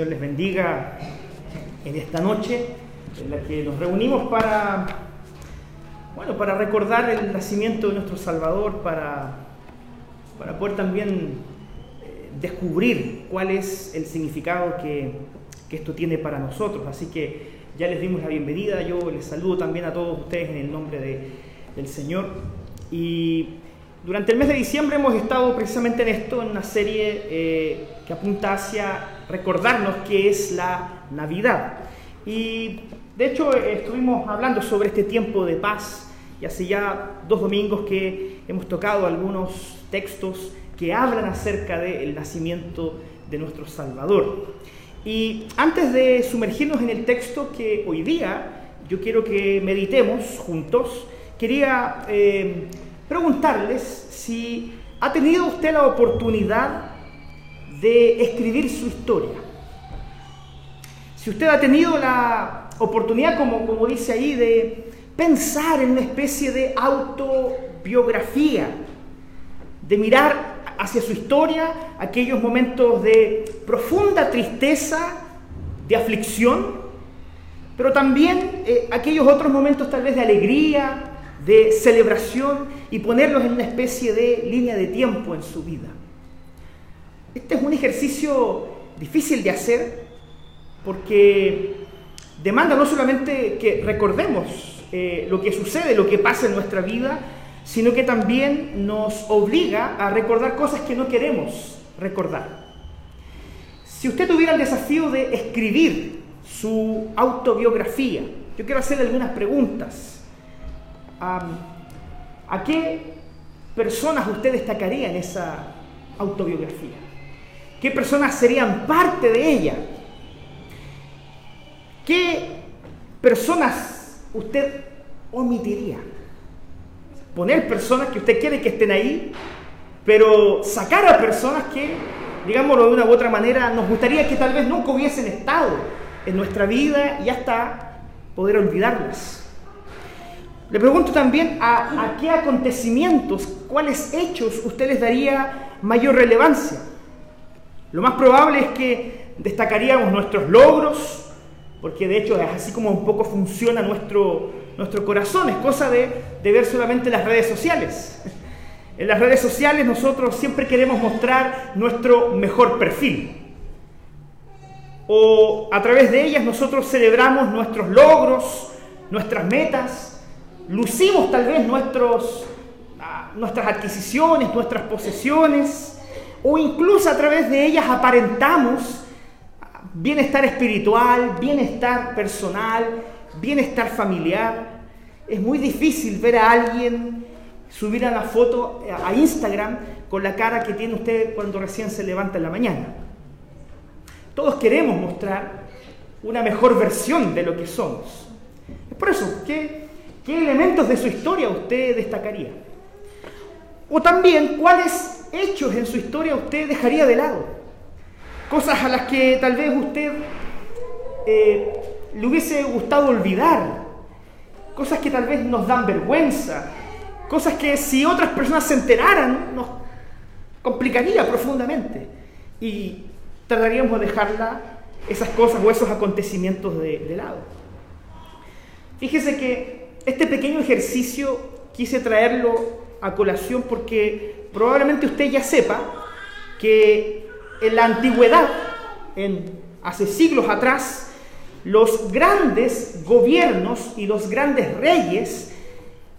Señor les bendiga en esta noche en la que nos reunimos para, bueno, para recordar el nacimiento de nuestro Salvador, para, para poder también eh, descubrir cuál es el significado que, que esto tiene para nosotros. Así que ya les dimos la bienvenida, yo les saludo también a todos ustedes en el nombre de, del Señor. Y durante el mes de diciembre hemos estado precisamente en esto, en una serie eh, que apunta hacia recordarnos qué es la Navidad. Y de hecho estuvimos hablando sobre este tiempo de paz y hace ya dos domingos que hemos tocado algunos textos que hablan acerca del nacimiento de nuestro Salvador. Y antes de sumergirnos en el texto que hoy día yo quiero que meditemos juntos, quería... Eh, preguntarles si ha tenido usted la oportunidad de escribir su historia. Si usted ha tenido la oportunidad, como, como dice ahí, de pensar en una especie de autobiografía, de mirar hacia su historia aquellos momentos de profunda tristeza, de aflicción, pero también eh, aquellos otros momentos tal vez de alegría, de celebración y ponerlos en una especie de línea de tiempo en su vida. Este es un ejercicio difícil de hacer porque demanda no solamente que recordemos eh, lo que sucede, lo que pasa en nuestra vida, sino que también nos obliga a recordar cosas que no queremos recordar. Si usted tuviera el desafío de escribir su autobiografía, yo quiero hacerle algunas preguntas ¿A qué personas usted destacaría en esa autobiografía? ¿Qué personas serían parte de ella? ¿Qué personas usted omitiría? Poner personas que usted quiere que estén ahí, pero sacar a personas que, digámoslo de una u otra manera, nos gustaría que tal vez nunca hubiesen estado en nuestra vida y hasta poder olvidarlas. Le pregunto también a, qué acontecimientos, cuáles hechos usted les daría mayor relevancia. Lo más probable es que destacaríamos nuestros logros, porque de hecho es así como un poco funciona nuestro, nuestro corazón, es cosa de, de ver solamente las redes sociales. En las redes sociales nosotros siempre queremos mostrar nuestro mejor perfil. O a través de ellas nosotros celebramos nuestros logros, nuestras metas, lucimos tal vez nuestros, ah, nuestras adquisiciones, nuestras posesiones, o incluso a través de ellas aparentamos bienestar espiritual, bienestar personal, bienestar familiar. Es muy difícil ver a alguien subir a la foto a Instagram con la cara que tiene usted cuando recién se levanta en la mañana. Todos queremos mostrar una mejor versión de lo que somos. Es por eso que ¿Qué elementos de su historia usted destacaría? O también, ¿cuáles hechos en su historia usted dejaría de lado? Cosas a las que tal vez usted eh, le hubiese gustado olvidar. Cosas que tal vez nos dan vergüenza. Cosas que si otras personas se enteraran nos complicaría profundamente. Y trataríamos de dejarla, esas cosas o esos acontecimientos de, de lado. Fíjese que este pequeño ejercicio quise traerlo a colación porque probablemente usted ya sepa que en la antigüedad, en, hace siglos atrás, los grandes gobiernos y los grandes reyes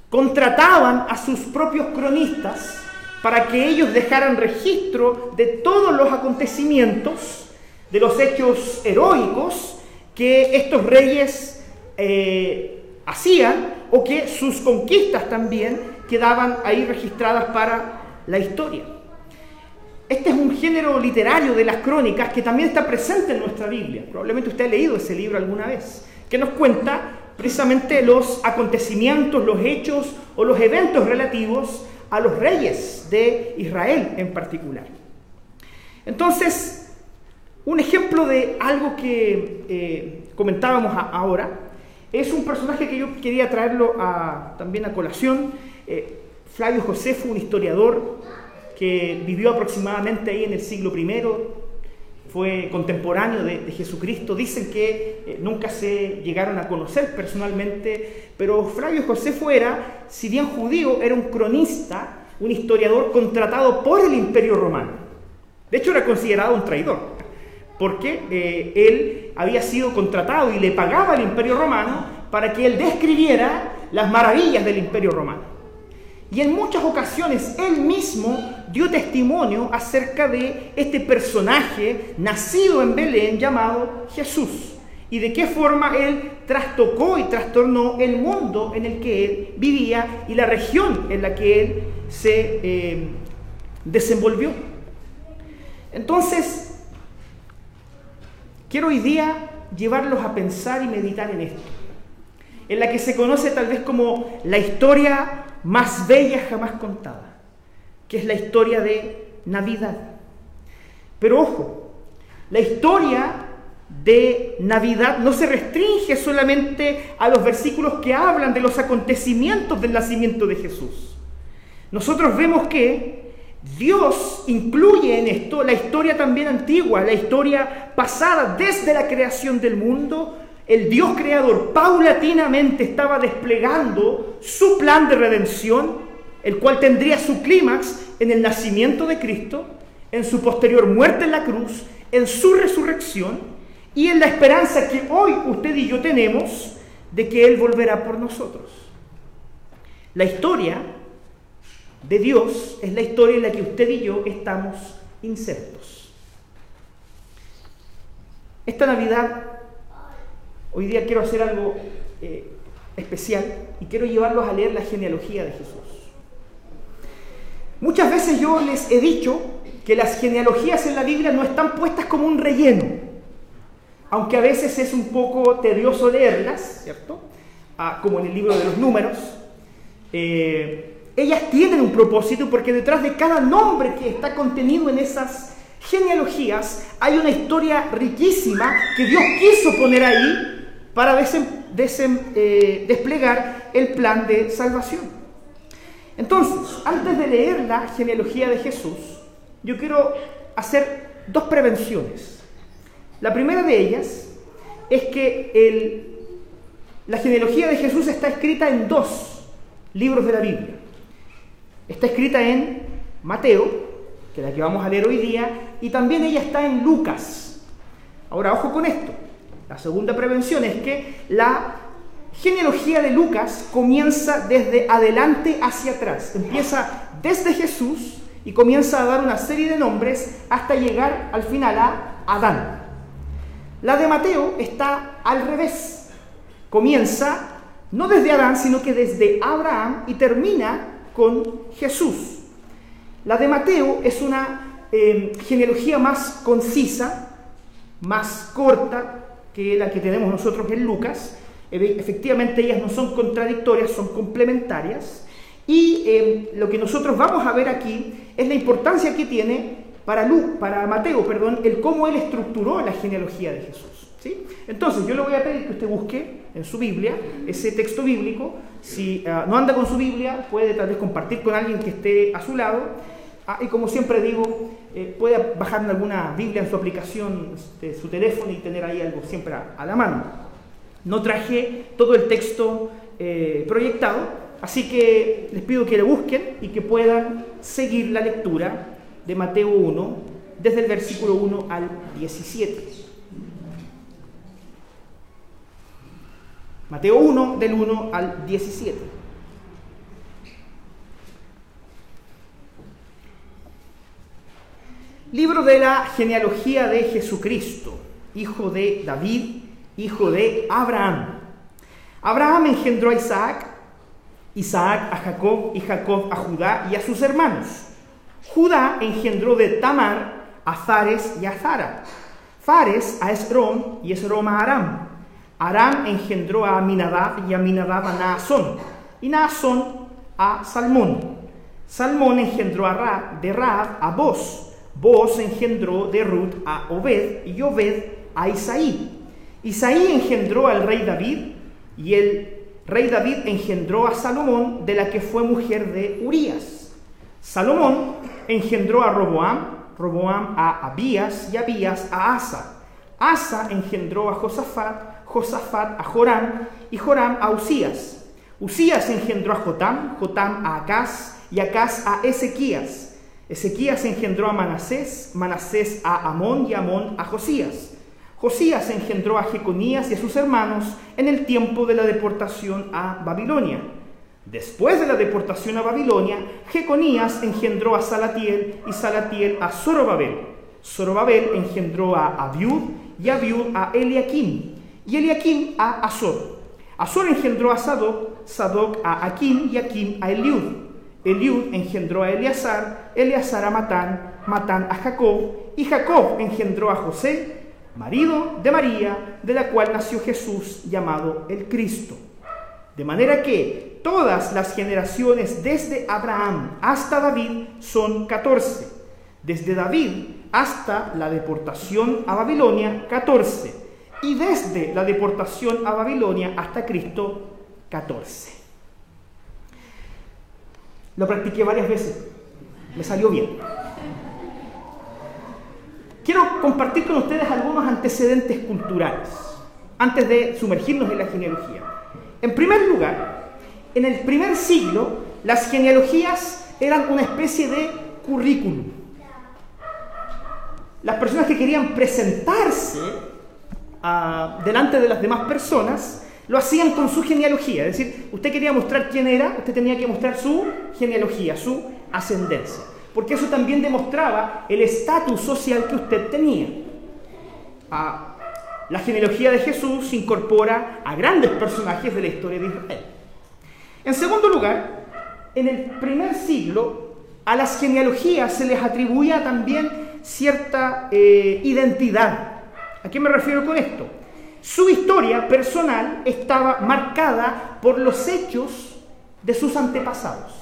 contrataban a sus propios cronistas para que ellos dejaran registro de todos los acontecimientos, de los hechos heroicos que estos reyes eh, hacían o que sus conquistas también quedaban ahí registradas para la historia. Este es un género literario de las crónicas que también está presente en nuestra Biblia. Probablemente usted ha leído ese libro alguna vez, que nos cuenta precisamente los acontecimientos, los hechos o los eventos relativos a los reyes de Israel en particular. Entonces, un ejemplo de algo que eh, comentábamos ahora es un personaje que yo quería traerlo también a colación. Eh, Flavio Josefo, un historiador que vivió aproximadamente ahí en el siglo I, fue contemporáneo de, Jesucristo. Dicen que eh, nunca se llegaron a conocer personalmente, pero Flavio Josefo era, si bien judío, era un cronista, un historiador contratado por el imperio romano. De hecho, era considerado un traidor, porque eh, él había sido contratado y le pagaba al imperio romano para que él describiera las maravillas del imperio romano. Y en muchas ocasiones él mismo dio testimonio acerca de este personaje nacido en Belén llamado Jesús y de qué forma él trastocó y trastornó el mundo en el que él vivía y la región en la que él se eh, desenvolvió. Entonces, quiero hoy día llevarlos a pensar y meditar en esto, en la que se conoce tal vez como la historia más bella jamás contada, que es la historia de Navidad. Pero ojo, la historia de Navidad no se restringe solamente a los versículos que hablan de los acontecimientos del nacimiento de Jesús. Nosotros vemos que Dios incluye en esto la historia también antigua, la historia pasada desde la creación del mundo el Dios creador paulatinamente estaba desplegando su plan de redención, el cual tendría su clímax en el nacimiento de Cristo, en su posterior muerte en la cruz, en su resurrección y en la esperanza que hoy usted y yo tenemos de que Él volverá por nosotros. La historia de Dios es la historia en la que usted y yo estamos insertos. Esta Navidad Hoy día quiero hacer algo eh, especial y quiero llevarlos a leer la genealogía de Jesús. Muchas veces yo les he dicho que las genealogías en la Biblia no están puestas como un relleno, aunque a veces es un poco tedioso leerlas, ¿cierto? Ah, como en el libro de los números. Eh, ellas tienen un propósito porque detrás de cada nombre que está contenido en esas genealogías hay una historia riquísima que Dios quiso poner ahí para eh, desplegar el plan de salvación. Entonces, antes de leer la genealogía de Jesús, yo quiero hacer dos prevenciones. La primera de ellas es que la genealogía de Jesús está escrita en dos libros de la Biblia. Está escrita en Mateo, que es la que vamos a leer hoy día, y también ella está en Lucas. Ahora, ojo con esto. La segunda prevención es que la genealogía de Lucas comienza desde adelante hacia atrás. Empieza desde Jesús y comienza a dar una serie de nombres hasta llegar al final a Adán. La de Mateo está al revés. Comienza no desde Adán, sino que desde Abraham y termina con Jesús. La de Mateo es una eh, genealogía más concisa, más corta, que la que tenemos nosotros en Lucas. Efectivamente, ellas no son contradictorias, son complementarias. Y em, lo que nosotros vamos a ver aquí es la importancia que tiene para, Lu, para Mateo, perdón, el cómo él estructuró la genealogía de Jesús. ¿sí? Entonces, yo le voy a pedir que usted busque en su Biblia ese texto bíblico. Si ah, no anda con su Biblia, puede tal vez compartir con alguien que esté a su lado. Ah, y como siempre digo, eh, puede bajar alguna Biblia en su aplicación de su teléfono y tener ahí algo siempre a, la mano. No traje todo el texto eh, proyectado, así que les pido que lo busquen y que puedan seguir la lectura de Mateo 1 desde el versículo 1 al 17. Mateo 1 del 1 al 17. Libro de la genealogía de Jesucristo, hijo de David, hijo de Abraham. Abraham engendró a Isaac, Isaac a Jacob y Jacob a Judá y a sus hermanos. Judá engendró de Tamar a Fares y a Zara. Fares a Esrom y Esrom a Aram. Aram engendró a Aminadab y Aminadab a Naasón. Y Naasón a Salmón. Salmón engendró a Ra, de Raab a Boz. Boaz engendró de Ruth a Obed y Obed a Isaí. Isaí engendró al rey David y el rey David engendró a Salomón de la que fue mujer de Urías. Salomón engendró a Roboam Roboam a Abías y Abías a Asa. Asa engendró a Josafat, Josafat a Joram y Joram a Usías. Usías engendró a Jotam, Jotam a Acaz y Acaz a Ezequías. Ezequías engendró a Manasés, Manasés a Amón y Amón a Josías. Josías engendró a Jeconías y a sus hermanos en el tiempo de la deportación a Babilonia. Después de la deportación a Babilonia, Jeconías engendró a Salatiel y Salatiel a Zorobabel. Zorobabel engendró a Abiud y Abiud a Eliakim y Eliakim a Azor. Azor engendró a Sadoc, Sadoc a Akim y Akim a Eliud. Eliud engendró a Eleazar, Eleazar a Matán, Matán a Jacob y Jacob engendró a José, marido de María, de la cual nació Jesús llamado el Cristo. De manera que todas las generaciones desde Abraham hasta David son 14. Desde David hasta la deportación a Babilonia, 14. Y desde la deportación a Babilonia hasta Cristo, 14. Lo practiqué varias veces. Me salió bien. Quiero compartir con ustedes algunos antecedentes culturales antes de sumergirnos en la genealogía. En primer lugar, en el primer siglo, las genealogías eran una especie de currículum. Las personas que querían presentarse ah, delante de las demás personas lo hacían con su genealogía. Es decir, usted quería mostrar quién era, usted tenía que mostrar su genealogía, su ascendencia. Porque eso también demostraba el estatus social que usted tenía. Ah, la genealogía de Jesús incorpora a grandes personajes de la historia de Israel. En segundo lugar, en el primer siglo, a las genealogías se les atribuía también cierta eh, identidad. ¿A qué me refiero con esto? Su historia personal estaba marcada por los hechos de sus antepasados.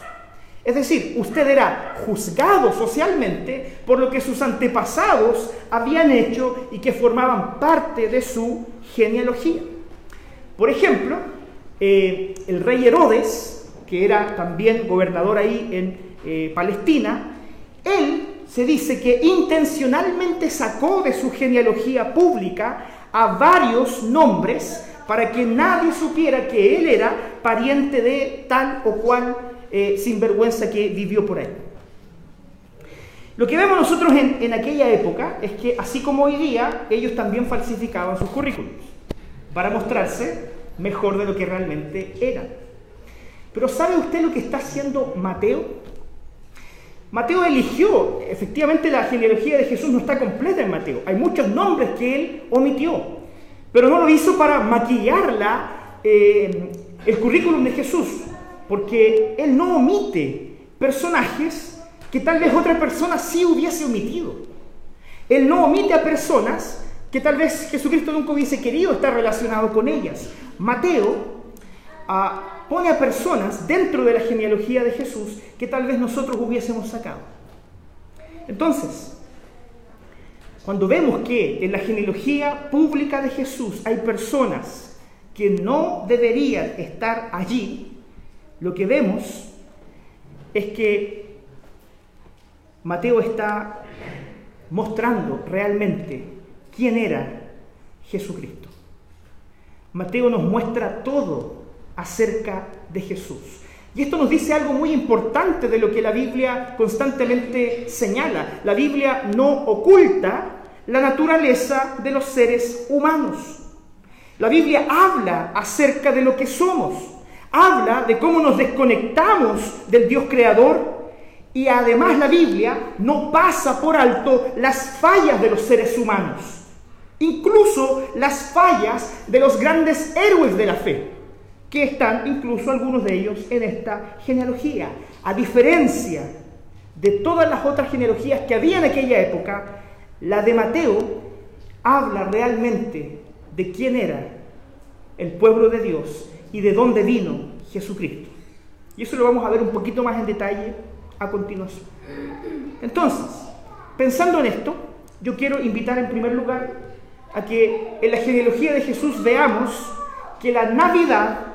Es decir, usted era juzgado socialmente por lo que sus antepasados habían hecho y que formaban parte de su genealogía. Por ejemplo, eh, el rey Herodes, que era también gobernador ahí en eh, Palestina, él se dice que intencionalmente sacó de su genealogía pública a varios nombres para que nadie supiera que él era pariente de tal o cual eh, sinvergüenza que vivió por ahí. Lo que vemos nosotros en, en, aquella época es que, así como hoy día, ellos también falsificaban sus currículums para mostrarse mejor de lo que realmente eran. Pero ¿sabe usted lo que está haciendo Mateo? Mateo eligió, efectivamente la genealogía de Jesús no está completa en Mateo, hay muchos nombres que él omitió, pero no lo hizo para maquillarla eh, el currículum de Jesús, porque él no omite personajes que tal vez otra persona sí hubiese omitido. Él no omite a personas que tal vez Jesucristo nunca hubiese querido estar relacionado con ellas. Mateo pone a personas dentro de la genealogía de Jesús que tal vez nosotros hubiésemos sacado. Entonces, cuando vemos que en la genealogía pública de Jesús hay personas que no deberían estar allí, lo que vemos es que Mateo está mostrando realmente quién era Jesucristo. Mateo nos muestra todo acerca de Jesús. Y esto nos dice algo muy importante de lo que la Biblia constantemente señala. La Biblia no oculta la naturaleza de los seres humanos. La Biblia habla acerca de lo que somos habla de cómo nos desconectamos del Dios creador y además la Biblia no pasa por alto las fallas de los seres humanos, incluso las fallas de los grandes héroes de la fe, que están incluso algunos de ellos en esta genealogía. A diferencia de todas las otras genealogías que había en aquella época, la de Mateo habla realmente de quién era el pueblo de Dios y de dónde vino Jesucristo. Y eso lo vamos a ver un poquito más en detalle a continuación. Entonces, pensando en esto, yo quiero invitar en primer lugar a que en la genealogía de Jesús veamos que la Navidad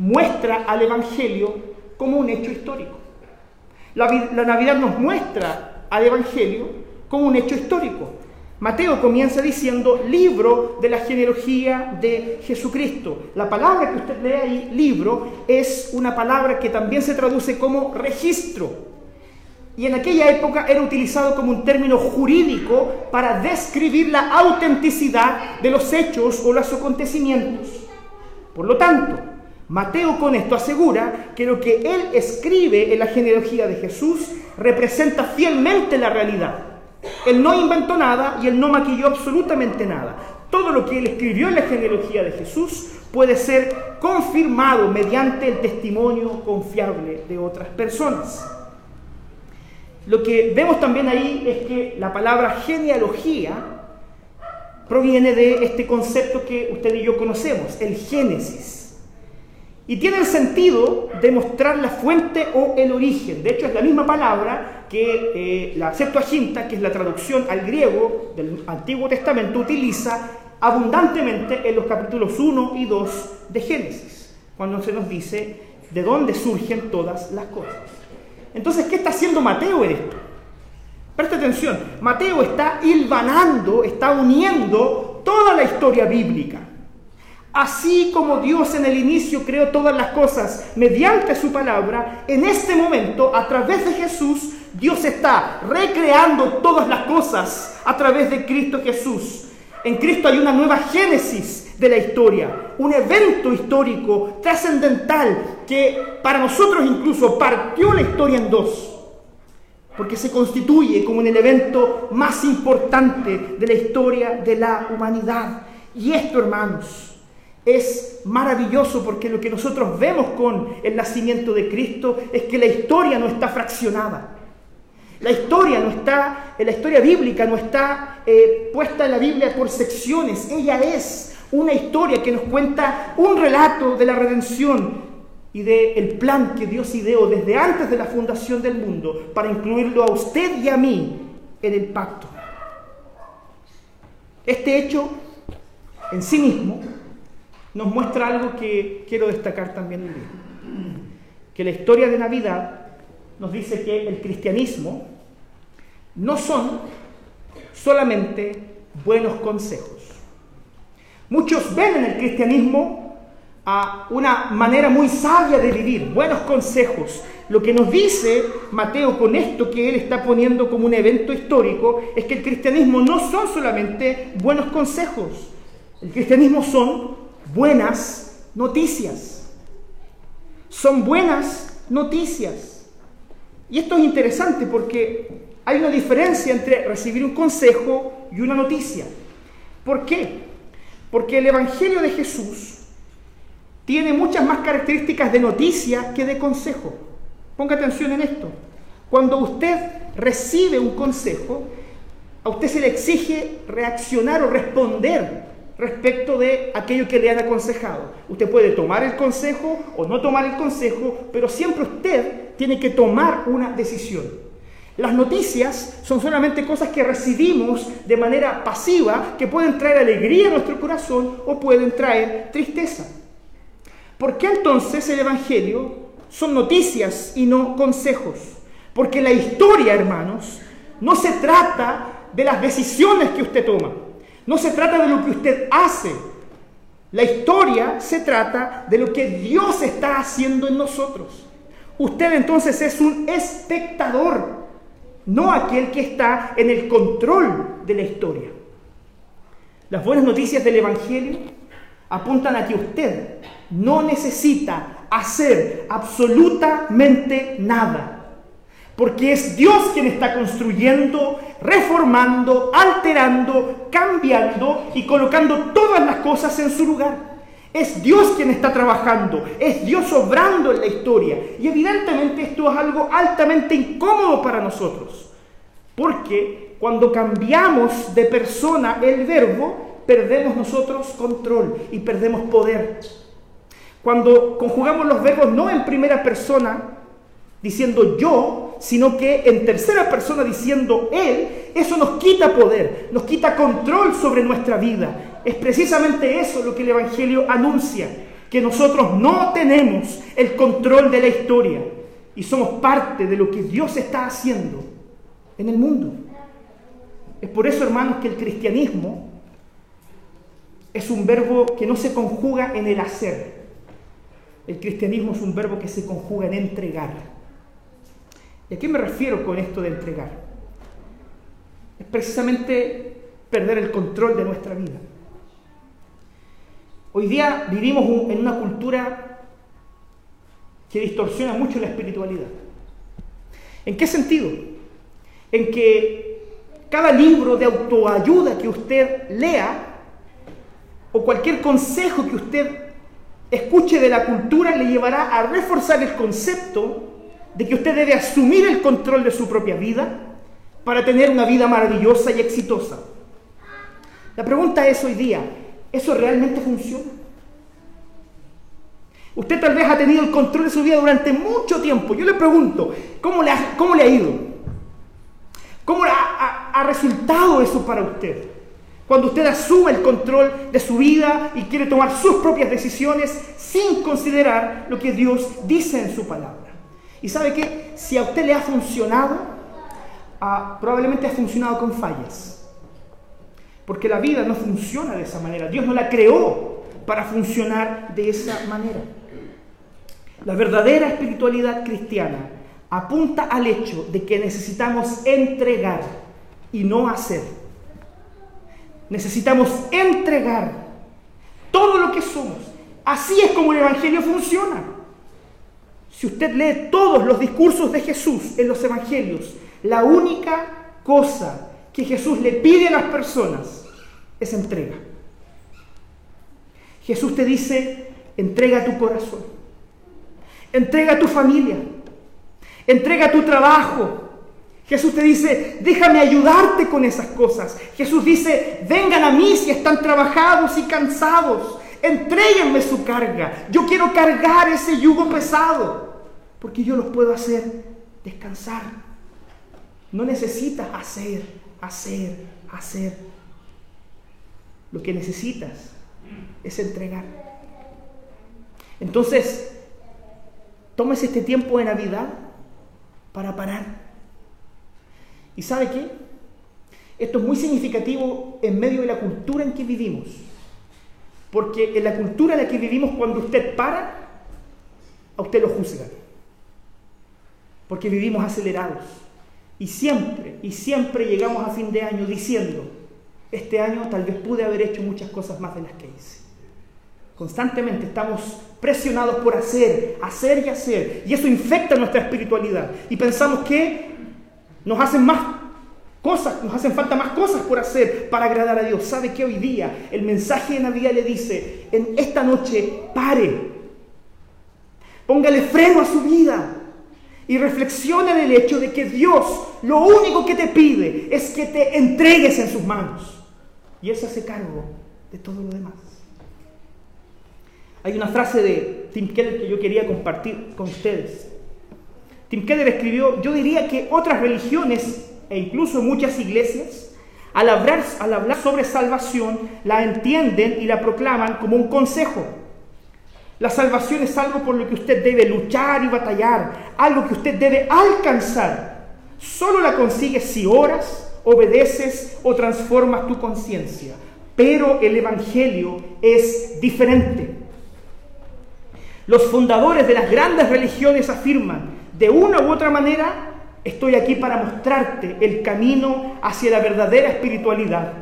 muestra al Evangelio como un hecho histórico. La, Navidad nos muestra al Evangelio como un hecho histórico. Mateo comienza diciendo libro de la genealogía de Jesucristo. La palabra que usted lee ahí, libro, es una palabra que también se traduce como registro. Y en aquella época era utilizado como un término jurídico para describir la autenticidad de los hechos o los acontecimientos. Por lo tanto, Mateo con esto asegura que lo que él escribe en la genealogía de Jesús representa fielmente la realidad. Él no inventó nada y él no maquilló absolutamente nada. Todo lo que él escribió en la genealogía de Jesús puede ser confirmado mediante el testimonio confiable de otras personas. Lo que vemos también ahí es que la palabra genealogía proviene de este concepto que usted y yo conocemos, el Génesis. Y tiene el sentido de mostrar la fuente o el origen. De hecho, es la misma palabra que eh, la Septuaginta, que es la traducción al griego del Antiguo Testamento, utiliza abundantemente en los capítulos 1 y 2 de Génesis, cuando se nos dice de dónde surgen todas las cosas. Entonces, ¿qué está haciendo Mateo en esto? Presta atención, Mateo está hilvanando, está uniendo toda la historia bíblica. Así como Dios en el inicio creó todas las cosas mediante su palabra, en este momento, a través de Jesús, Dios está recreando todas las cosas a través de Cristo Jesús. En Cristo hay una nueva génesis de la historia, un evento histórico trascendental que para nosotros incluso partió la historia en dos, porque se constituye como en el evento más importante de la historia de la humanidad. Y esto, hermanos, es maravilloso porque lo que nosotros vemos con el nacimiento de Cristo es que la historia no está fraccionada. La historia no está, la historia bíblica no está eh, puesta en la Biblia por secciones. Ella es una historia que nos cuenta un relato de la redención y del plan que Dios ideó desde antes de la fundación del mundo para incluirlo a usted y a mí en el pacto. Este hecho en sí mismo nos muestra algo que quiero destacar también hoy Que la historia de Navidad nos dice que el cristianismo no son solamente buenos consejos. Muchos ven en el cristianismo a una manera muy sabia de vivir, buenos consejos. Lo que nos dice Mateo con esto que él está poniendo como un evento histórico es que el cristianismo no son solamente buenos consejos. El cristianismo son buenas noticias. Son buenas noticias. Y esto es interesante porque hay una diferencia entre recibir un consejo y una noticia. ¿Por qué? Porque el Evangelio de Jesús tiene muchas más características de noticia que de consejo. Ponga atención en esto. Cuando usted recibe un consejo, a usted se le exige reaccionar o responder respecto de aquello que le han aconsejado. Usted puede tomar el consejo o no tomar el consejo, pero siempre usted tiene que tomar una decisión. Las noticias son solamente cosas que recibimos de manera pasiva, que pueden traer alegría a nuestro corazón o pueden traer tristeza. ¿Por qué entonces el Evangelio son noticias y no consejos? Porque la historia, hermanos, no se trata de las decisiones que usted toma. No se trata de lo que usted hace. La historia se trata de lo que Dios está haciendo en nosotros. Usted entonces es un espectador, no aquel que está en el control de la historia. Las buenas noticias del Evangelio apuntan a que usted no necesita hacer absolutamente nada porque es Dios quien está construyendo, reformando, alterando, cambiando y colocando todas las cosas en su lugar. Es Dios quien está trabajando, es Dios obrando en la historia. Y evidentemente esto es algo altamente incómodo para nosotros, porque cuando cambiamos de persona el verbo, perdemos nosotros control y perdemos poder. Cuando conjugamos los verbos no en primera persona, diciendo yo, sino que en tercera persona diciendo Él, eso nos quita poder, nos quita control sobre nuestra vida. Es precisamente eso lo que el Evangelio anuncia, que nosotros no tenemos el control de la historia y somos parte de lo que Dios está haciendo en el mundo. Es por eso, hermanos, que el cristianismo es un verbo que no se conjuga en el hacer. El cristianismo es un verbo que se conjuga en entregar. ¿Y a qué me refiero con esto de entregar? Es precisamente perder el control de nuestra vida. Hoy día vivimos en una cultura que distorsiona mucho la espiritualidad. ¿En qué sentido? En que cada libro de autoayuda que usted lea o cualquier consejo que usted escuche de la cultura le llevará a reforzar el concepto de que usted debe asumir el control de su propia vida para tener una vida maravillosa y exitosa. La pregunta es hoy día, ¿eso realmente funciona? Usted tal vez ha tenido el control de su vida durante mucho tiempo. Yo le pregunto, ¿cómo le ha, cómo le ha ido? ¿Cómo ha, ha resultado eso para usted? Cuando usted asume el control de su vida y quiere tomar sus propias decisiones sin considerar lo que Dios dice en su palabra. Y sabe que si a usted le ha funcionado, ah, probablemente ha funcionado con fallas. Porque la vida no funciona de esa manera. Dios no la creó para funcionar de esa manera. La verdadera espiritualidad cristiana apunta al hecho de que necesitamos entregar y no hacer. Necesitamos entregar todo lo que somos. Así es como el Evangelio funciona. Si usted lee todos los discursos de Jesús en los Evangelios, la única cosa que Jesús le pide a las personas es entrega. Jesús te dice, entrega tu corazón, entrega tu familia, entrega tu trabajo, Jesús te dice, déjame ayudarte con esas cosas. Jesús dice, vengan a mí si están trabajados y cansados. Entréguenme su carga. Yo quiero cargar ese yugo pesado. Porque yo los puedo hacer descansar. No necesitas hacer, hacer, hacer. Lo que necesitas es entregar. Entonces, tomes este tiempo de Navidad para parar ¿Y sabe qué? Esto es muy significativo en medio de la cultura en que vivimos. Porque en la cultura en la que vivimos, cuando usted para, a usted lo juzgan. Porque vivimos acelerados. Y siempre, y siempre llegamos a fin de año diciendo, este año tal vez pude haber hecho muchas cosas más de las que hice. Constantemente estamos presionados por hacer, hacer y hacer. Y eso infecta nuestra espiritualidad. Y pensamos que nos hacen más cosas, nos hacen falta más cosas por hacer para agradar a Dios. ¿Sabe que hoy día el mensaje de Navidad le dice, en esta noche pare, póngale freno a su vida y reflexione en el hecho de que Dios lo único que te pide es que te entregues en sus manos y Él se hace cargo de todo lo demás. Hay una frase de Tim Keller que yo quería compartir con ustedes. Tim Keller escribió, yo diría que otras religiones e incluso muchas iglesias, al hablar, al hablar sobre salvación, la entienden y la proclaman como un consejo. La salvación es algo por lo que usted debe luchar y batallar, algo que usted debe alcanzar. Solo la consigues si oras, obedeces o transformas tu conciencia. Pero el Evangelio es diferente. Los fundadores de las grandes religiones afirman de una u otra manera, estoy aquí para mostrarte el camino hacia la verdadera espiritualidad.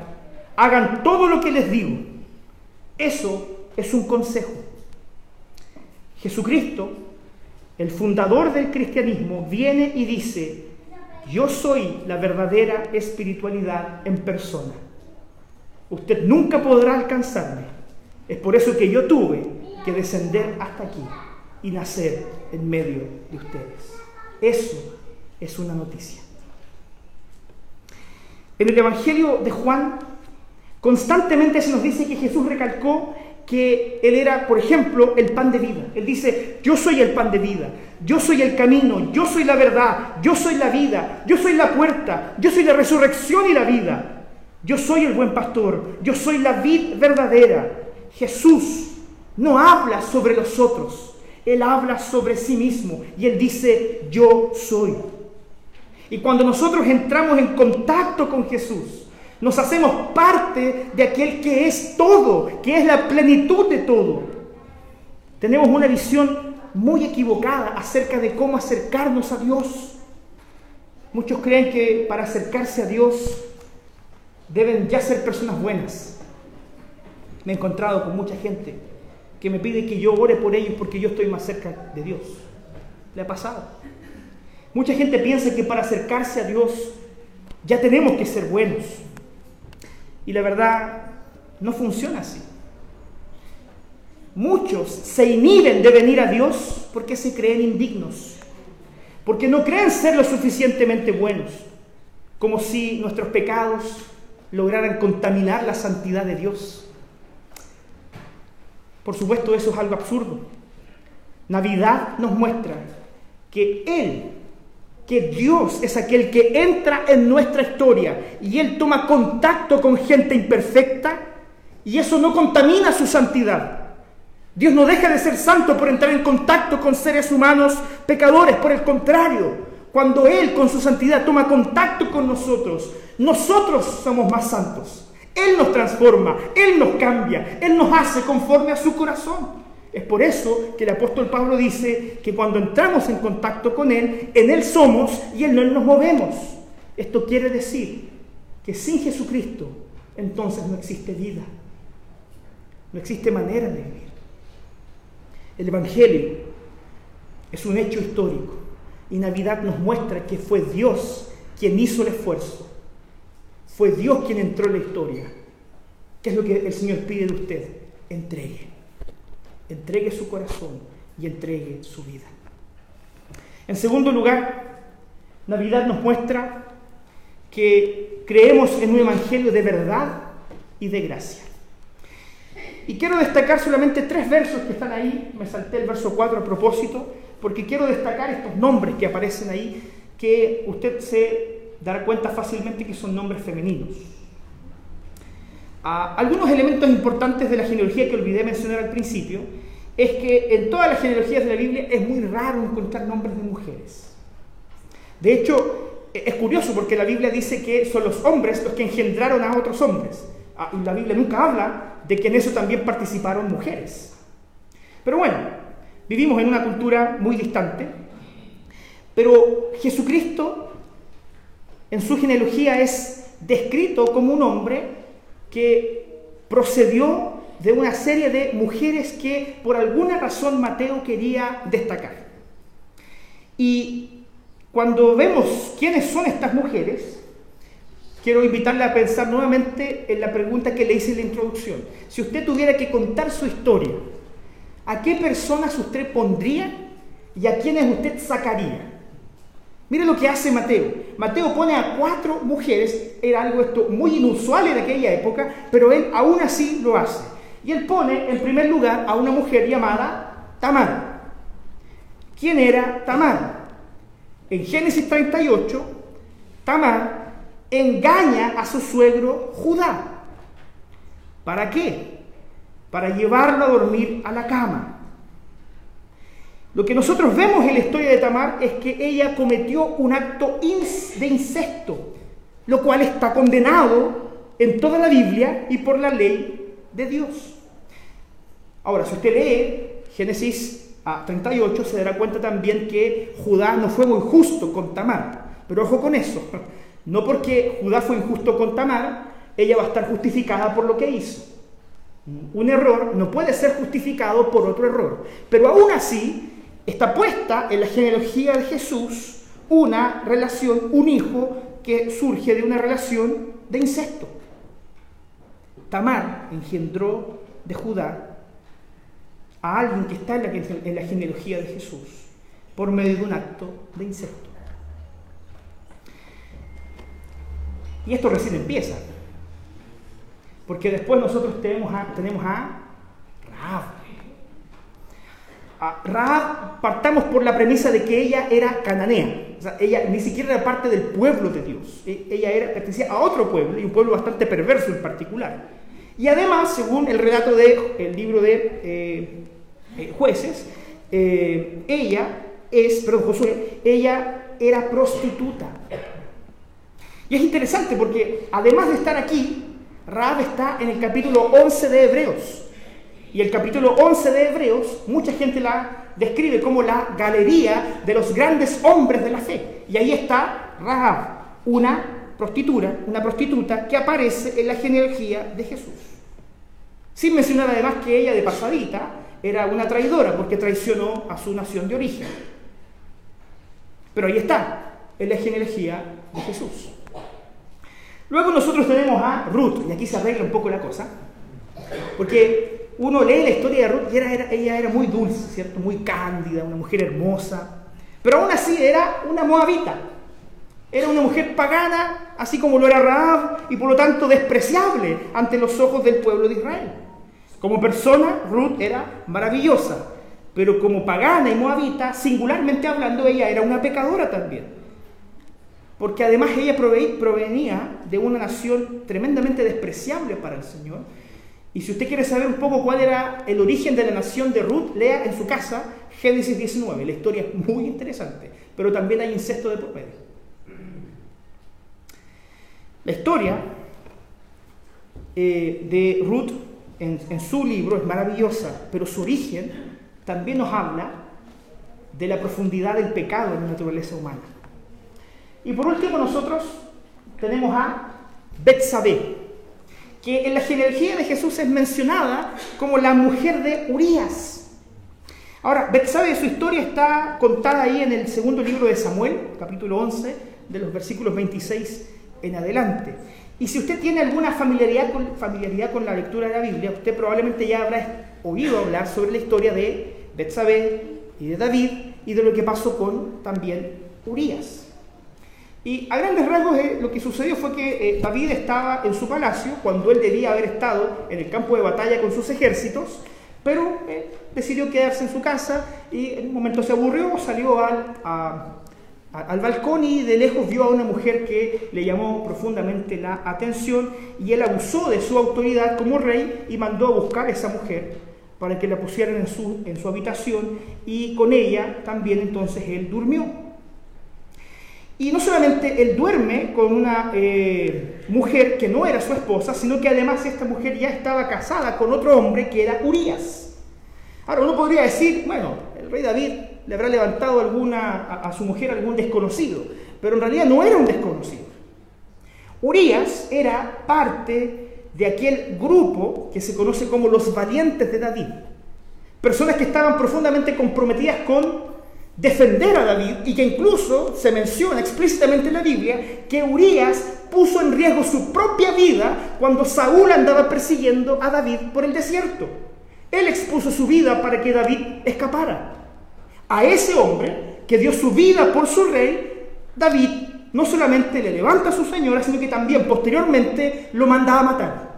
Hagan todo lo que les digo. Eso es un consejo. Jesucristo, el fundador del cristianismo, viene y dice, yo soy la verdadera espiritualidad en persona. Usted nunca podrá alcanzarme. Es por eso que yo tuve que descender hasta aquí y nacer en medio de ustedes. Eso es una noticia. En el Evangelio de Juan, constantemente se nos dice que Jesús recalcó que Él era, por ejemplo, el pan de vida. Él dice, yo soy el pan de vida, yo soy el camino, yo soy la verdad, yo soy la vida, yo soy la puerta, yo soy la resurrección y la vida, yo soy el buen pastor, yo soy la vid verdadera. Jesús no habla sobre los otros, él habla sobre sí mismo y Él dice, yo soy. Y cuando nosotros entramos en contacto con Jesús, Nos hacemos parte de aquel que es todo, que es la plenitud de todo. Tenemos una visión muy equivocada acerca de cómo acercarnos a Dios. Muchos creen que para acercarse a Dios deben ya ser personas buenas. Me he encontrado con mucha gente que me pide que yo ore por ellos porque yo estoy más cerca de Dios. ¿Le ha pasado? Mucha gente piensa que para acercarse a Dios ya tenemos que ser buenos. Y la verdad, no funciona así. Muchos se inhiben de venir a Dios porque se creen indignos, porque no creen ser lo suficientemente buenos, como si nuestros pecados lograran contaminar la santidad de Dios. Por supuesto, eso es algo absurdo. Navidad nos muestra que Él, que Dios es aquel que entra en nuestra historia y Él toma contacto con gente imperfecta y eso no contamina su santidad. Dios no deja de ser santo por entrar en contacto con seres humanos pecadores, por el contrario, cuando Él con su santidad toma contacto con nosotros, nosotros somos más santos. Él nos transforma, Él nos cambia, Él nos hace conforme a su corazón. Es por eso que el apóstol Pablo dice que cuando entramos en contacto con Él, en Él somos y en Él nos movemos. Esto quiere decir que sin Jesucristo, entonces no existe vida, no existe manera de vivir. El Evangelio es un hecho histórico y Navidad nos muestra que fue Dios quien hizo el esfuerzo fue Dios quien entró en la historia. ¿Qué es lo que el Señor pide de usted? Entregue. Entregue su corazón y entregue su vida. En segundo lugar, Navidad nos muestra que creemos en un evangelio de verdad y de gracia. Y quiero destacar solamente tres versos que están ahí. Me salté el verso 4 a propósito, porque quiero destacar estos nombres que aparecen ahí, que usted se dar cuenta fácilmente que son nombres femeninos. Algunos elementos importantes de la genealogía que olvidé mencionar al principio es que en todas las genealogías de la Biblia es muy raro encontrar nombres de mujeres. De hecho, e-, es curioso porque la Biblia dice que son los hombres los que engendraron a otros hombres. Ah, la Biblia nunca habla de que en eso también participaron mujeres. Pero bueno, vivimos en una cultura muy distante, pero Jesucristo en su genealogía es descrito como un hombre que procedió de una serie de mujeres que por alguna razón Mateo quería destacar. Y cuando vemos quiénes son estas mujeres, quiero invitarle a pensar nuevamente en la pregunta que le hice en la introducción. Si usted tuviera que contar su historia, ¿a qué personas usted pondría y a quiénes usted sacaría? Mire lo que hace Mateo. Mateo pone a cuatro mujeres, era algo esto muy inusual en aquella época, pero él aún así lo hace. Y él pone en primer lugar a una mujer llamada Tamar. ¿Quién era Tamar? En Génesis 38, Tamar engaña a su suegro Judá. ¿Para qué? Para llevarlo a dormir a la cama. Lo que nosotros vemos en la historia de Tamar es que ella cometió un acto de incesto, lo cual está condenado en toda la Biblia y por la ley de Dios. Ahora, si usted lee Génesis 38, se dará cuenta también que Judá no fue muy justo con Tamar. Pero ojo con eso, no porque Judá fue injusto con Tamar, ella va a estar justificada por lo que hizo. Un error no puede ser justificado por otro error. Pero aún así, está puesta en la genealogía de Jesús una relación, un hijo que surge de una relación de incesto. Tamar engendró de Judá a alguien que está en la, en la genealogía de Jesús por medio de un acto de incesto. Y esto recién empieza, porque después nosotros tenemos a, tenemos a partamos por la premisa de que ella era cananea. O sea, ella ni siquiera era parte del pueblo de Dios. E, ella era, pertenecía a otro pueblo, y un pueblo bastante perverso en particular. Y además, según el relato del libro de eh, eh, jueces, eh, ella es, perdón, Josué, ella era prostituta. Y es interesante porque además de estar aquí, Raab está en el capítulo 11 de Hebreos. Y el capítulo 11 de Hebreos, mucha gente la describe como la galería de los grandes hombres de la fe. Y ahí está Rahab, una prostituta, una prostituta que aparece en la genealogía de Jesús. Sin mencionar además que ella de pasadita era una traidora porque traicionó a su nación de origen. Pero ahí está, en la genealogía de Jesús. Luego nosotros tenemos a Ruth, y aquí se arregla un poco la cosa, porque uno lee la historia de Ruth y ella era muy dulce, ¿cierto? Muy cándida, una mujer hermosa, pero aún así era una moabita, era una mujer pagana, así como lo era Raab, y por lo tanto despreciable ante los ojos del pueblo de Israel. Como persona, Ruth era maravillosa, pero como pagana y moabita, singularmente hablando, ella era una pecadora también porque además ella provenía de una nación tremendamente despreciable para el Señor. Y si usted quiere saber un poco cuál era el origen de la nación de Ruth, lea en su casa Génesis 19. La historia es muy interesante, pero también hay incesto de por medio. La historia eh, de Ruth en, en su libro es maravillosa, pero su origen también nos habla de la profundidad del pecado en la naturaleza humana. Y por último nosotros tenemos a Betsabé, que en la genealogía de Jesús es mencionada como la mujer de Urias. Ahora, Betsabé, su historia está contada ahí en el segundo libro de Samuel, capítulo 11, de los versículos 26 en adelante. Y si usted tiene alguna familiaridad con, familiaridad con la lectura de la Biblia, usted probablemente ya habrá oído hablar sobre la historia de Betsabé y de David y de lo que pasó con también Urias. Y a grandes rasgos eh, lo que sucedió fue que eh, David estaba en su palacio cuando él debía haber estado en el campo de batalla con sus ejércitos, pero eh, decidió quedarse en su casa y en un momento se aburrió, salió al, al balcón y de lejos vio a una mujer que le llamó profundamente la atención y él abusó de su autoridad como rey y mandó a buscar a esa mujer para que la pusieran en su, en su habitación y con ella también entonces él durmió. Y no solamente él duerme con una eh, mujer que no era su esposa, sino que además esta mujer ya estaba casada con otro hombre que era Urias. Ahora uno podría decir, bueno, el rey David le habrá levantado alguna, a, su mujer algún desconocido, pero en realidad no era un desconocido. Urias era parte de aquel grupo que se conoce como los valientes de David. Personas que estaban profundamente comprometidas con defender a David y que incluso se menciona explícitamente en la Biblia que Urias puso en riesgo su propia vida cuando Saúl andaba persiguiendo a David por el desierto. Él expuso su vida para que David escapara. A ese hombre que dio su vida por su rey, David no solamente le levanta a su señora, sino que también posteriormente lo manda a matar.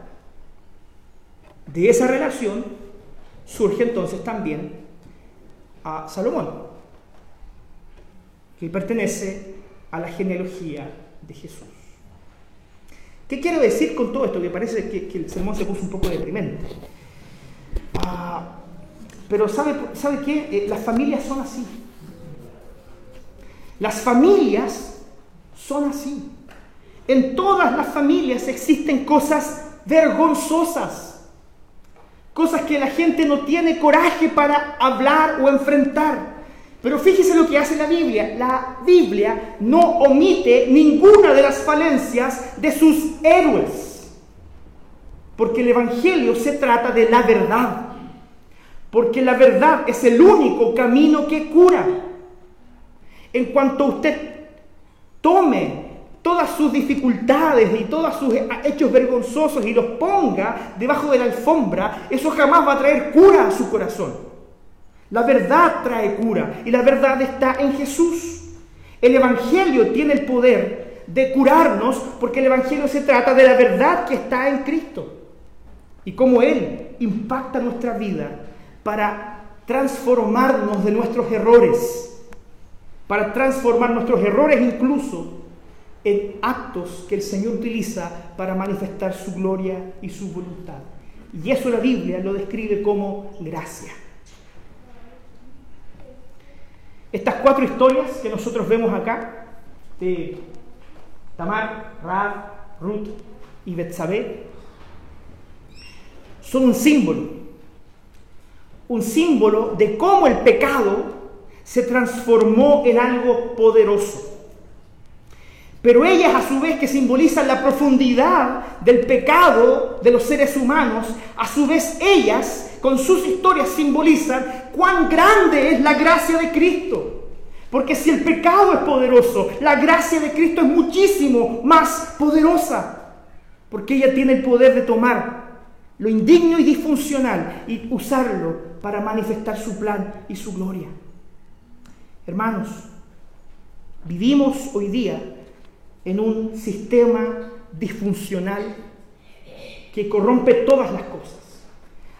De esa relación surge entonces también a Salomón que pertenece a la genealogía de Jesús. ¿Qué quiero decir con todo esto? Que parece que, el sermón se puso un poco deprimente. Ah, pero ¿sabe, ¿sabe qué? Eh, las familias son así. Las familias son así. En todas las familias existen cosas vergonzosas, cosas que la gente no tiene coraje para hablar o enfrentar. Pero fíjese lo que hace la Biblia. La Biblia no omite ninguna de las falencias de sus héroes. Porque el Evangelio se trata de la verdad. Porque la verdad es el único camino que cura. En cuanto usted tome todas sus dificultades y todos sus hechos vergonzosos y los ponga debajo de la alfombra, eso jamás va a traer cura a su corazón. La verdad trae cura y la verdad está en Jesús. El Evangelio tiene el poder de curarnos porque el Evangelio se trata de la verdad que está en Cristo y cómo Él impacta nuestra vida para transformarnos de nuestros errores, para transformar nuestros errores incluso en actos que el Señor utiliza para manifestar su gloria y su voluntad. Y eso la Biblia lo describe como gracia. Estas cuatro historias que nosotros vemos acá, de Tamar, Raab, Ruth y Betsabé son un símbolo, un símbolo de cómo el pecado se transformó en algo poderoso. Pero ellas a su vez que simbolizan la profundidad del pecado de los seres humanos, a su vez ellas con sus historias simbolizan cuán grande es la gracia de Cristo. Porque si el pecado es poderoso, la gracia de Cristo es muchísimo más poderosa. Porque ella tiene el poder de tomar lo indigno y disfuncional y usarlo para manifestar su plan y su gloria. Hermanos, vivimos hoy día en un sistema disfuncional que corrompe todas las cosas.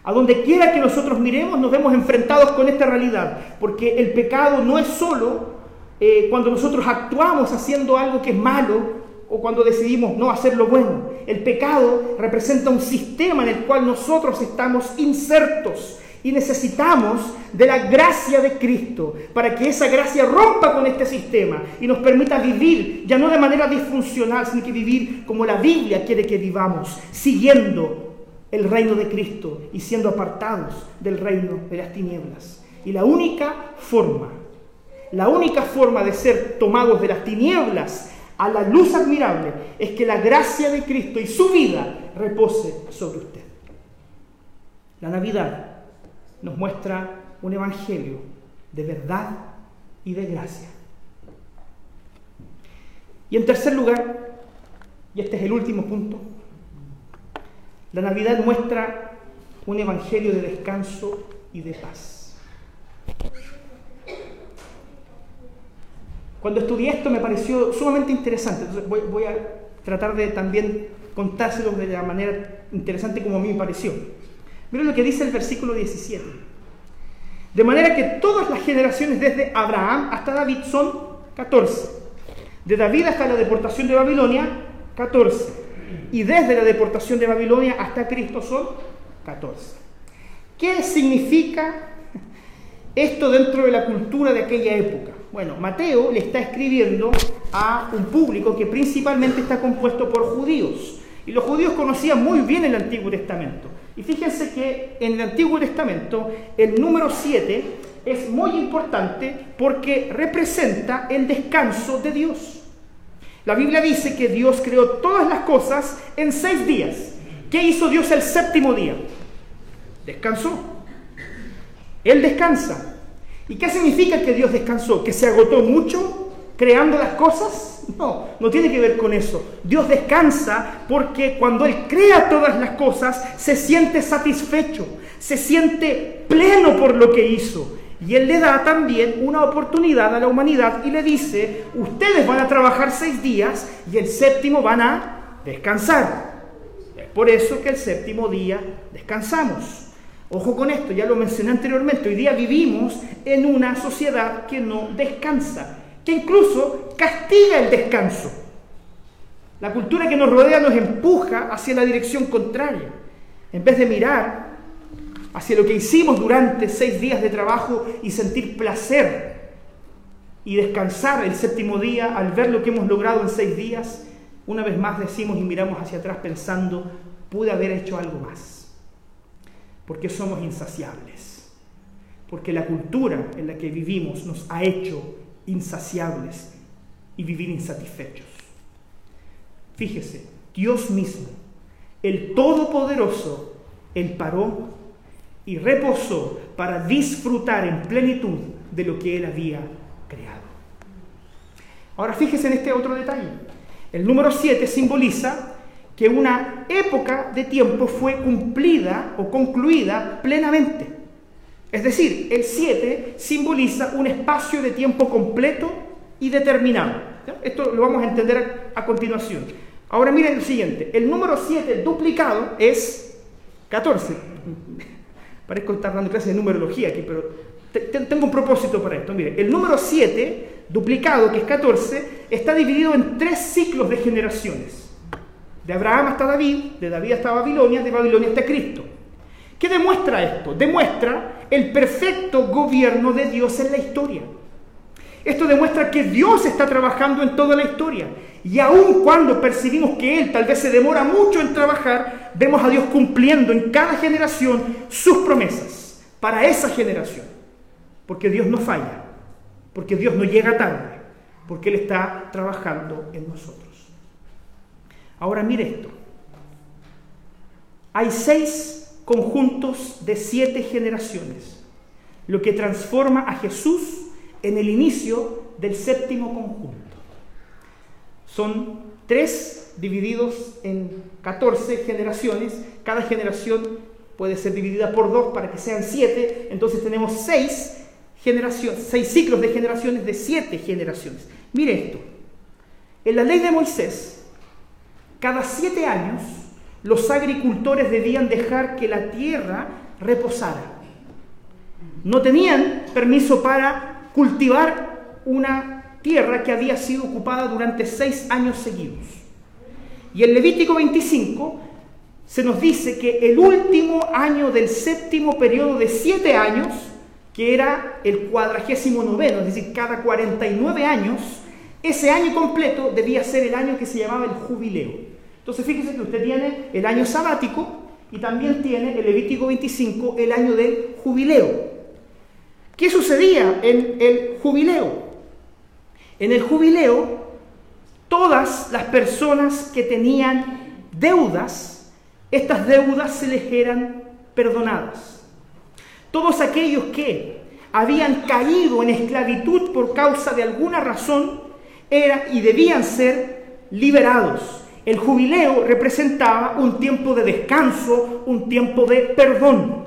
A donde quiera que nosotros miremos nos vemos enfrentados con esta realidad, porque el pecado no es solo eh, cuando nosotros actuamos haciendo algo que es malo o cuando decidimos no hacer lo bueno. El pecado representa un sistema en el cual nosotros estamos insertos y necesitamos de la gracia de Cristo para que esa gracia rompa con este sistema y nos permita vivir, ya no de manera disfuncional, sino que vivir como la Biblia quiere que vivamos, siguiendo el reino de Cristo y siendo apartados del reino de las tinieblas. Y la única forma, la única forma de ser tomados de las tinieblas a la luz admirable es que la gracia de Cristo y su vida repose sobre usted. La Navidad nos muestra un evangelio de verdad y de gracia. Y en tercer lugar, y este es el último punto, la Navidad muestra un evangelio de descanso y de paz. Cuando estudié esto me pareció sumamente interesante, entonces voy, a tratar de también contárselo de la manera interesante como a mí me pareció. Miren lo que dice el versículo 17. De manera que todas las generaciones desde Abraham hasta David son 14. De David hasta la deportación de Babilonia, 14. Y desde la deportación de Babilonia hasta Cristo son 14. ¿Qué significa esto dentro de la cultura de aquella época? Bueno, Mateo le está escribiendo a un público que principalmente está compuesto por judíos. Y los judíos conocían muy bien el Antiguo Testamento. Y fíjense que en el Antiguo Testamento el número 7 es muy importante porque representa el descanso de Dios. La Biblia dice que Dios creó todas las cosas en seis días. ¿Qué hizo Dios el séptimo día? Descansó. Él descansa. ¿Y qué significa que Dios descansó? ¿Que se agotó mucho creando las cosas? No, no tiene que ver con eso. Dios descansa porque cuando Él crea todas las cosas se siente satisfecho, se siente pleno por lo que hizo. Y Él le da también una oportunidad a la humanidad y le dice, ustedes van a trabajar seis días y el séptimo van a descansar. Es por eso que el séptimo día descansamos. Ojo con esto, ya lo mencioné anteriormente, hoy día vivimos en una sociedad que no descansa, que incluso castiga el descanso. La cultura que nos rodea nos empuja hacia la dirección contraria. En vez de mirar hacia lo que hicimos durante seis días de trabajo y sentir placer y descansar el séptimo día al ver lo que hemos logrado en seis días, una vez más decimos y miramos hacia atrás pensando, pude haber hecho algo más. Porque somos insaciables. Porque la cultura en la que vivimos nos ha hecho insaciables y vivir insatisfechos. Fíjese, Dios mismo, el Todopoderoso, Él paró y reposó para disfrutar en plenitud de lo que él había creado. Ahora fíjese en este otro detalle. El número 7 simboliza que una época de tiempo fue cumplida o concluida plenamente. Es decir, el 7 simboliza un espacio de tiempo completo y determinado. Esto lo vamos a entender a, continuación. Ahora miren el siguiente. El número 7 duplicado es 14. Parezco estar dando clases de numerología aquí, pero tengo un propósito para esto. Mire, el número 7, duplicado, que es 14, está dividido en tres ciclos de generaciones. De Abraham hasta David, de David hasta Babilonia, de Babilonia hasta Cristo. ¿Qué demuestra esto? Demuestra el perfecto gobierno de Dios en la historia. Esto demuestra que Dios está trabajando en toda la historia. Y aun cuando percibimos que Él tal vez se demora mucho en trabajar, vemos a Dios cumpliendo en cada generación sus promesas para esa generación. Porque Dios no falla, porque Dios no llega tarde, porque Él está trabajando en nosotros. Ahora mire esto. Hay seis conjuntos de siete generaciones, lo que transforma a Jesús en el inicio del séptimo conjunto. Son tres divididos en 14 generaciones. Cada generación puede ser dividida por dos para que sean siete. Entonces tenemos seis generaciones, seis ciclos de generaciones de siete generaciones. Mire esto. En la ley de Moisés, cada siete años, los agricultores debían dejar que la tierra reposara. No tenían permiso para cultivar una tierra que había sido ocupada durante seis años seguidos. Y en Levítico 25 se nos dice que el último año del séptimo periodo de siete años, que era el cuadragésimo noveno, es decir, cada 49 años, ese año completo debía ser el año que se llamaba el jubileo. Entonces fíjese que usted tiene el año sabático y también tiene el Levítico 25, el año del jubileo. ¿Qué sucedía en el jubileo? En el jubileo, todas las personas que tenían deudas, estas deudas se les eran perdonadas. Todos aquellos que habían caído en esclavitud por causa de alguna razón eran y debían ser liberados. El jubileo representaba un tiempo de descanso, un tiempo de perdón.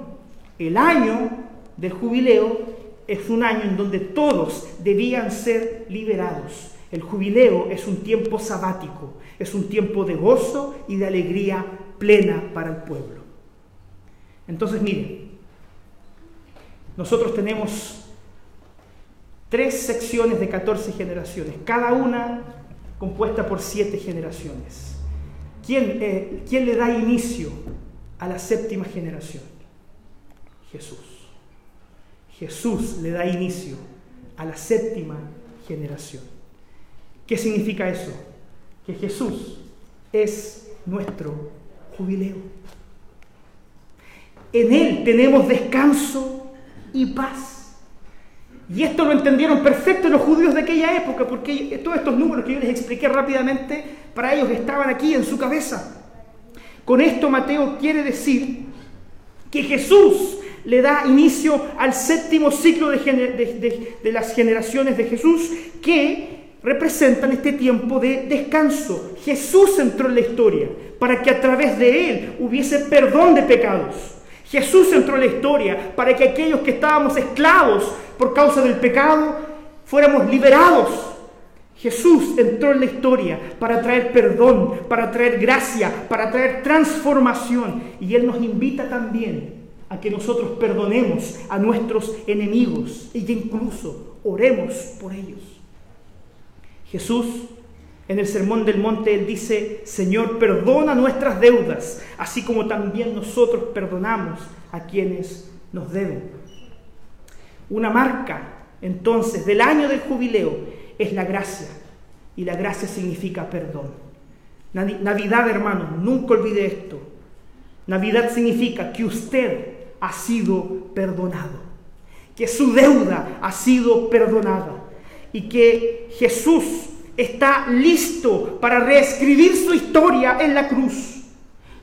El año del jubileo es un año en donde todos debían ser liberados. El jubileo es un tiempo sabático, es un tiempo de gozo y de alegría plena para el pueblo. Entonces, miren, nosotros tenemos tres secciones de 14 generaciones, cada una compuesta por siete generaciones. ¿Quién, eh, ¿Quién le da inicio a la séptima generación? Jesús. Jesús le da inicio a la séptima generación. ¿Qué significa eso? Que Jesús es nuestro jubileo. En Él tenemos descanso y paz. Y esto lo entendieron perfecto los judíos de aquella época, porque todos estos números que yo les expliqué rápidamente, para ellos estaban aquí en su cabeza. Con esto Mateo quiere decir que Jesús le da inicio al séptimo ciclo de, las generaciones de Jesús que representan este tiempo de descanso. Jesús entró en la historia para que a través de él hubiese perdón de pecados. Jesús entró en la historia para que aquellos que estábamos esclavos por causa del pecado fuéramos liberados. Jesús entró en la historia para traer perdón, para traer gracia, para traer transformación. Y Él nos invita también a que nosotros perdonemos a nuestros enemigos y que incluso oremos por ellos. Jesús en el Sermón del Monte, Él dice, Señor, perdona nuestras deudas, así como también nosotros perdonamos a quienes nos deben. Una marca, entonces, del año del jubileo es la gracia, y la gracia significa perdón. Navidad, hermanos, nunca olvide esto. Navidad significa que usted ha sido perdonado, que su deuda ha sido perdonada y que Jesús está listo para reescribir su historia en la cruz.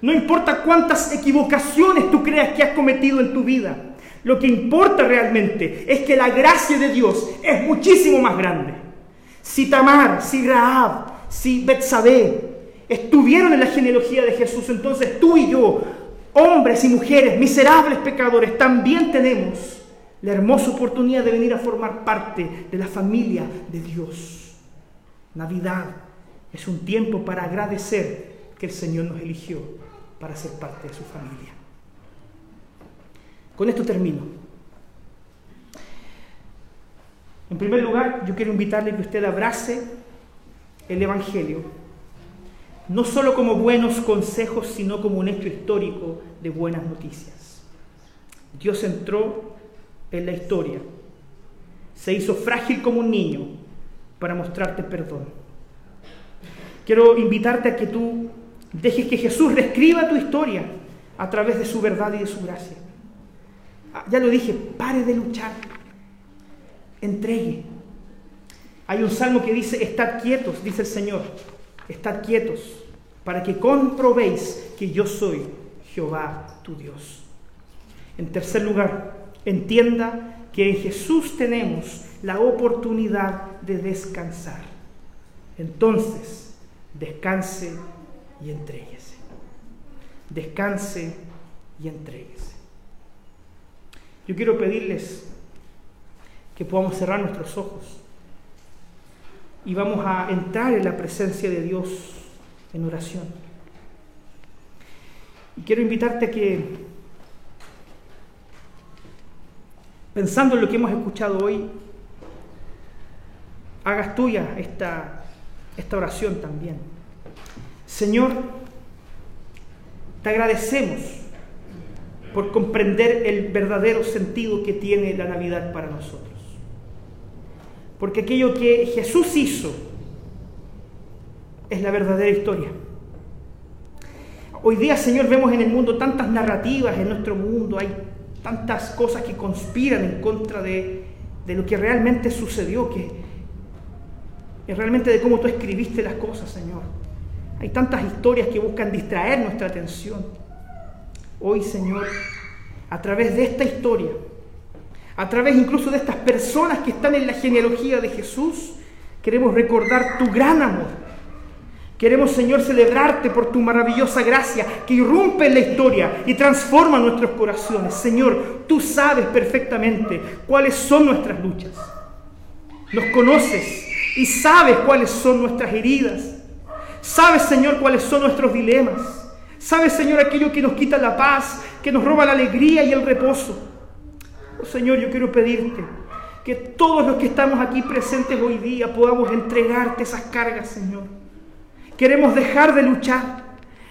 No importa cuántas equivocaciones tú creas que has cometido en tu vida, lo que importa realmente es que la gracia de Dios es muchísimo más grande. Si Tamar, si Raab, si Betsabé estuvieron en la genealogía de Jesús, entonces tú y yo hombres y mujeres, miserables pecadores, también tenemos la hermosa oportunidad de venir a formar parte de la familia de Dios. Navidad es un tiempo para agradecer que el Señor nos eligió para ser parte de su familia. Con esto termino. En primer lugar, yo quiero invitarle que usted abrace el Evangelio no solo como buenos consejos, sino como un hecho histórico de buenas noticias. Dios entró en la historia, se hizo frágil como un niño para mostrarte perdón. Quiero invitarte a que tú dejes que Jesús reescriba tu historia a través de su verdad y de su gracia. Ah, ya lo dije, pare de luchar, entregue. Hay un salmo que dice, estad quietos, dice el Señor, estad quietos, para que comprobéis que yo soy Jehová tu Dios. En tercer lugar, entienda que en Jesús tenemos la oportunidad de descansar. Entonces, descanse y entréguese. Descanse y entréguese. Yo quiero pedirles que podamos cerrar nuestros ojos y vamos a entrar en la presencia de Dios en oración. Y quiero invitarte a que, pensando en lo que hemos escuchado hoy, hagas tuya esta, esta oración también. Señor, te agradecemos por comprender el verdadero sentido que tiene la Navidad para nosotros. Porque aquello que Jesús hizo es la verdadera historia. Hoy día, Señor, vemos en el mundo tantas narrativas en nuestro mundo, hay tantas cosas que conspiran en contra de, de lo que realmente sucedió, que es realmente de cómo tú escribiste las cosas, Señor. Hay tantas historias que buscan distraer nuestra atención. Hoy, Señor, a través de esta historia, a través incluso de estas personas que están en la genealogía de Jesús, queremos recordar tu gran amor Queremos, Señor, celebrarte por tu maravillosa gracia que irrumpe en la historia y transforma nuestros corazones. Señor, tú sabes perfectamente cuáles son nuestras luchas. Nos conoces y sabes cuáles son nuestras heridas. Sabes, Señor, cuáles son nuestros dilemas. Sabes, Señor, aquello que nos quita la paz, que nos roba la alegría y el reposo. Oh, Señor, yo quiero pedirte que todos los que estamos aquí presentes hoy día podamos entregarte esas cargas, Señor Queremos dejar de luchar.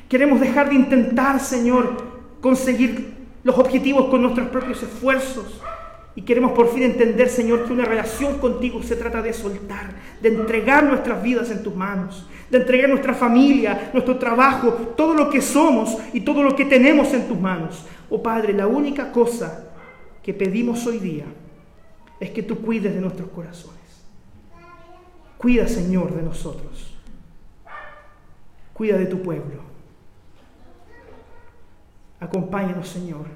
Queremos dejar de intentar, Señor, conseguir los objetivos con nuestros propios esfuerzos. Y queremos por fin entender, Señor, que una relación contigo se trata de soltar, de entregar nuestras vidas en tus manos, de entregar nuestra familia, nuestro trabajo, todo lo que somos y todo lo que tenemos en tus manos. Oh Padre, la única cosa que pedimos hoy día es que tú cuides de nuestros corazones. Cuida, Señor, de nosotros. Cuida de tu pueblo. Acompáñanos, Señor,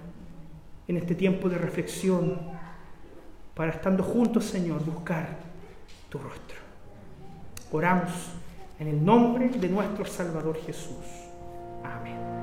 en este tiempo de reflexión para estando juntos, Señor, buscar tu rostro. Oramos en el nombre de nuestro Salvador Jesús. Amén.